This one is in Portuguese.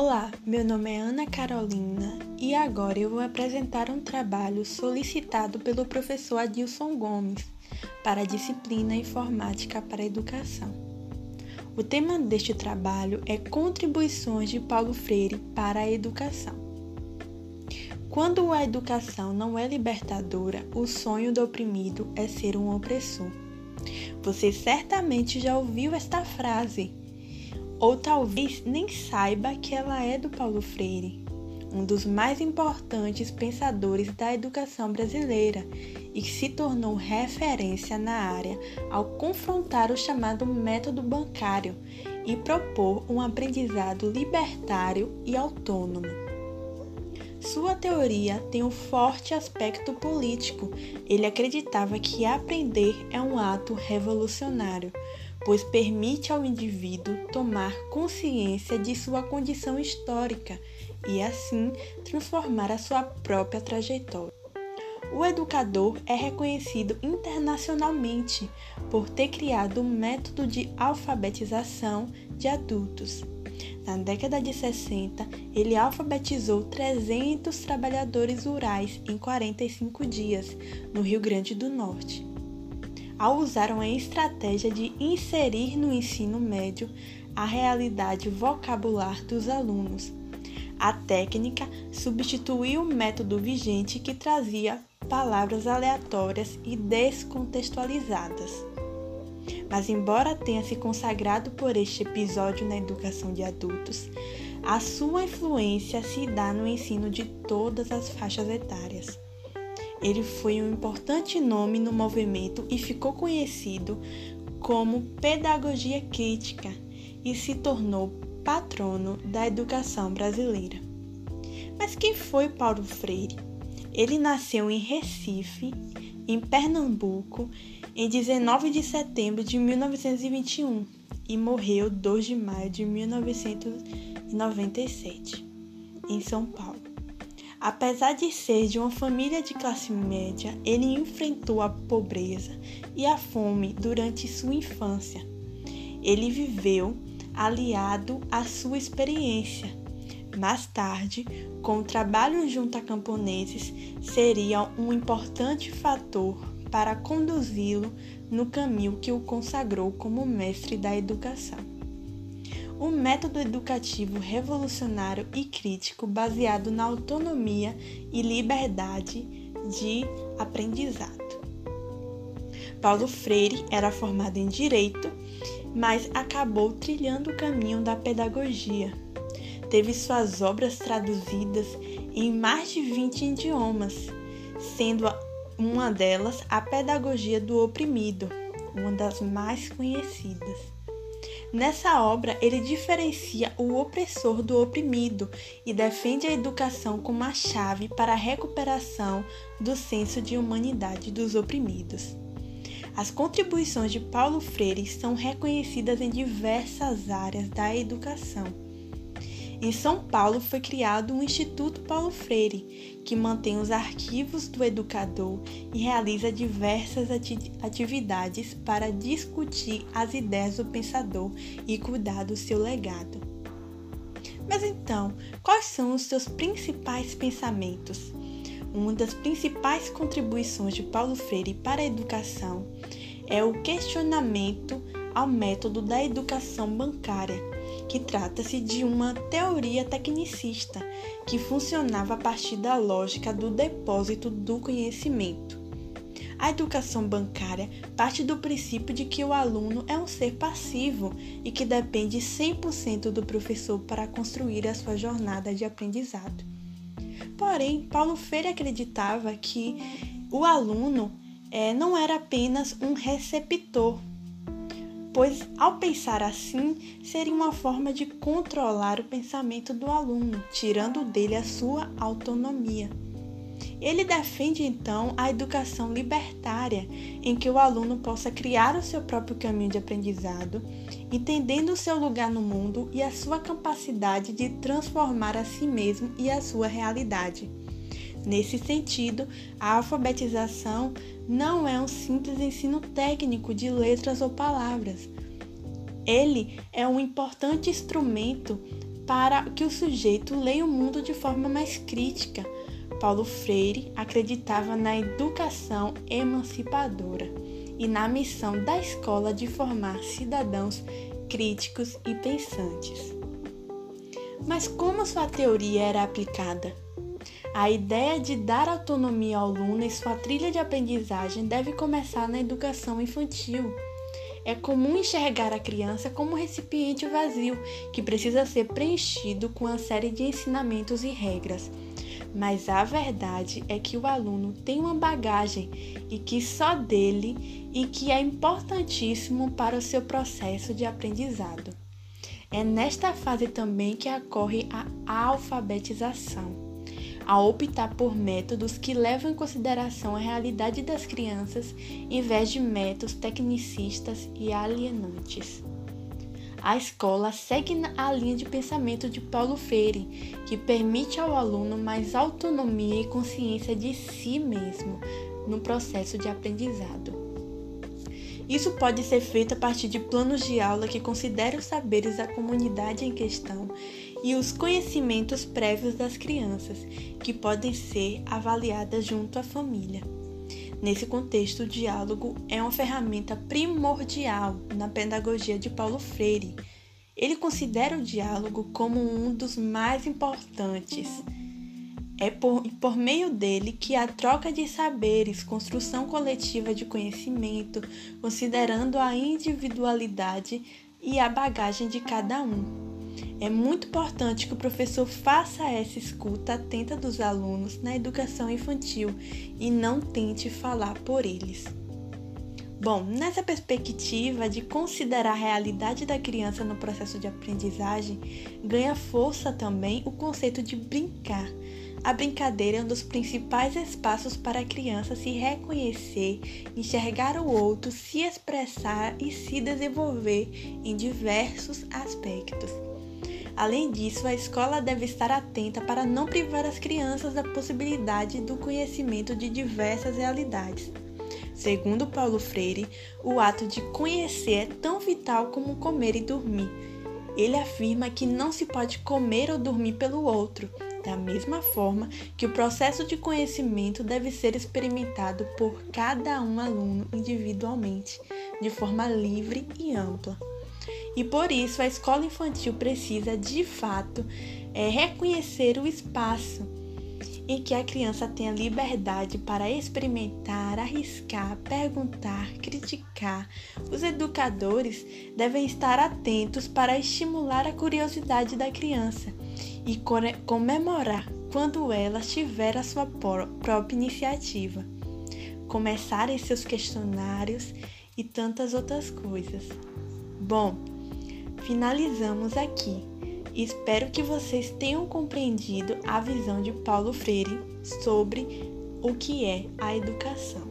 Olá, meu nome é Ana Carolina e agora eu vou apresentar um trabalho solicitado pelo professor Adilson Gomes para a disciplina Informática para a Educação. O tema deste trabalho é Contribuições de Paulo Freire para a Educação. Quando a educação não é libertadora, o sonho do oprimido é ser um opressor. Você certamente já ouviu esta frase ou talvez nem saiba que ela é do Paulo Freire, um dos mais importantes pensadores da educação brasileira e que se tornou referência na área ao confrontar o chamado método bancário e propor um aprendizado libertário e autônomo. Sua teoria tem um forte aspecto político. Ele acreditava que aprender é um ato revolucionário pois permite ao indivíduo tomar consciência de sua condição histórica e, assim, transformar a sua própria trajetória. O educador é reconhecido internacionalmente por ter criado um método de alfabetização de adultos. Na década de 60, ele alfabetizou 300 trabalhadores rurais em 45 dias, no Rio Grande do Norte ao usar uma estratégia de inserir no ensino médio a realidade vocabular dos alunos. A técnica substituiu o método vigente que trazia palavras aleatórias e descontextualizadas. Mas, embora tenha se consagrado por este episódio na educação de adultos, a sua influência se dá no ensino de todas as faixas etárias. Ele foi um importante nome no movimento e ficou conhecido como pedagogia crítica e se tornou patrono da educação brasileira. Mas quem foi Paulo Freire? Ele nasceu em Recife, em Pernambuco, em 19 de setembro de 1921 e morreu 2 de maio de 1997, em São Paulo. Apesar de ser de uma família de classe média, ele enfrentou a pobreza e a fome durante sua infância. Ele viveu aliado à sua experiência. Mais tarde, com o trabalho junto a camponeses, seria um importante fator para conduzi-lo no caminho que o consagrou como mestre da educação um método educativo revolucionário e crítico baseado na autonomia e liberdade de aprendizado. Paulo Freire era formado em direito, mas acabou trilhando o caminho da pedagogia. Teve suas obras traduzidas em mais de 20 idiomas, sendo uma delas A Pedagogia do Oprimido, uma das mais conhecidas. Nessa obra, ele diferencia o opressor do oprimido e defende a educação como a chave para a recuperação do senso de humanidade dos oprimidos. As contribuições de Paulo Freire são reconhecidas em diversas áreas da educação em São Paulo foi criado o Instituto Paulo Freire, que mantém os arquivos do educador e realiza diversas atividades para discutir as ideias do pensador e cuidar do seu legado. Mas então, quais são os seus principais pensamentos? Uma das principais contribuições de Paulo Freire para a educação é o questionamento ao método da educação bancária que trata-se de uma teoria tecnicista que funcionava a partir da lógica do depósito do conhecimento. A educação bancária parte do princípio de que o aluno é um ser passivo e que depende 100% do professor para construir a sua jornada de aprendizado. Porém, Paulo Freire acreditava que o aluno é, não era apenas um receptor pois ao pensar assim seria uma forma de controlar o pensamento do aluno, tirando dele a sua autonomia. Ele defende então a educação libertária, em que o aluno possa criar o seu próprio caminho de aprendizado, entendendo o seu lugar no mundo e a sua capacidade de transformar a si mesmo e a sua realidade. Nesse sentido, a alfabetização não é um simples ensino técnico de letras ou palavras. Ele é um importante instrumento para que o sujeito leia o mundo de forma mais crítica. Paulo Freire acreditava na educação emancipadora e na missão da escola de formar cidadãos críticos e pensantes. Mas como sua teoria era aplicada? A ideia de dar autonomia ao aluno em sua trilha de aprendizagem deve começar na educação infantil. É comum enxergar a criança como um recipiente vazio que precisa ser preenchido com uma série de ensinamentos e regras. Mas a verdade é que o aluno tem uma bagagem e que só dele e que é importantíssimo para o seu processo de aprendizado. É nesta fase também que ocorre a alfabetização a optar por métodos que levam em consideração a realidade das crianças em vez de métodos tecnicistas e alienantes. A escola segue a linha de pensamento de Paulo Freire, que permite ao aluno mais autonomia e consciência de si mesmo no processo de aprendizado. Isso pode ser feito a partir de planos de aula que considerem os saberes da comunidade em questão e os conhecimentos prévios das crianças, que podem ser avaliadas junto à família. Nesse contexto, o diálogo é uma ferramenta primordial na pedagogia de Paulo Freire. Ele considera o diálogo como um dos mais importantes. É por, por meio dele que a troca de saberes, construção coletiva de conhecimento, considerando a individualidade e a bagagem de cada um. É muito importante que o professor faça essa escuta atenta dos alunos na educação infantil e não tente falar por eles. Bom, nessa perspectiva de considerar a realidade da criança no processo de aprendizagem, ganha força também o conceito de brincar. A brincadeira é um dos principais espaços para a criança se reconhecer, enxergar o outro, se expressar e se desenvolver em diversos aspectos. Além disso, a escola deve estar atenta para não privar as crianças da possibilidade do conhecimento de diversas realidades. Segundo Paulo Freire, o ato de conhecer é tão vital como comer e dormir. Ele afirma que não se pode comer ou dormir pelo outro, da mesma forma que o processo de conhecimento deve ser experimentado por cada um aluno individualmente, de forma livre e ampla. E por isso a escola infantil precisa, de fato, é, reconhecer o espaço em que a criança tenha liberdade para experimentar, arriscar, perguntar, criticar. Os educadores devem estar atentos para estimular a curiosidade da criança e comemorar quando ela tiver a sua própria iniciativa. Começarem seus questionários e tantas outras coisas. Bom, finalizamos aqui. Espero que vocês tenham compreendido a visão de Paulo Freire sobre o que é a educação.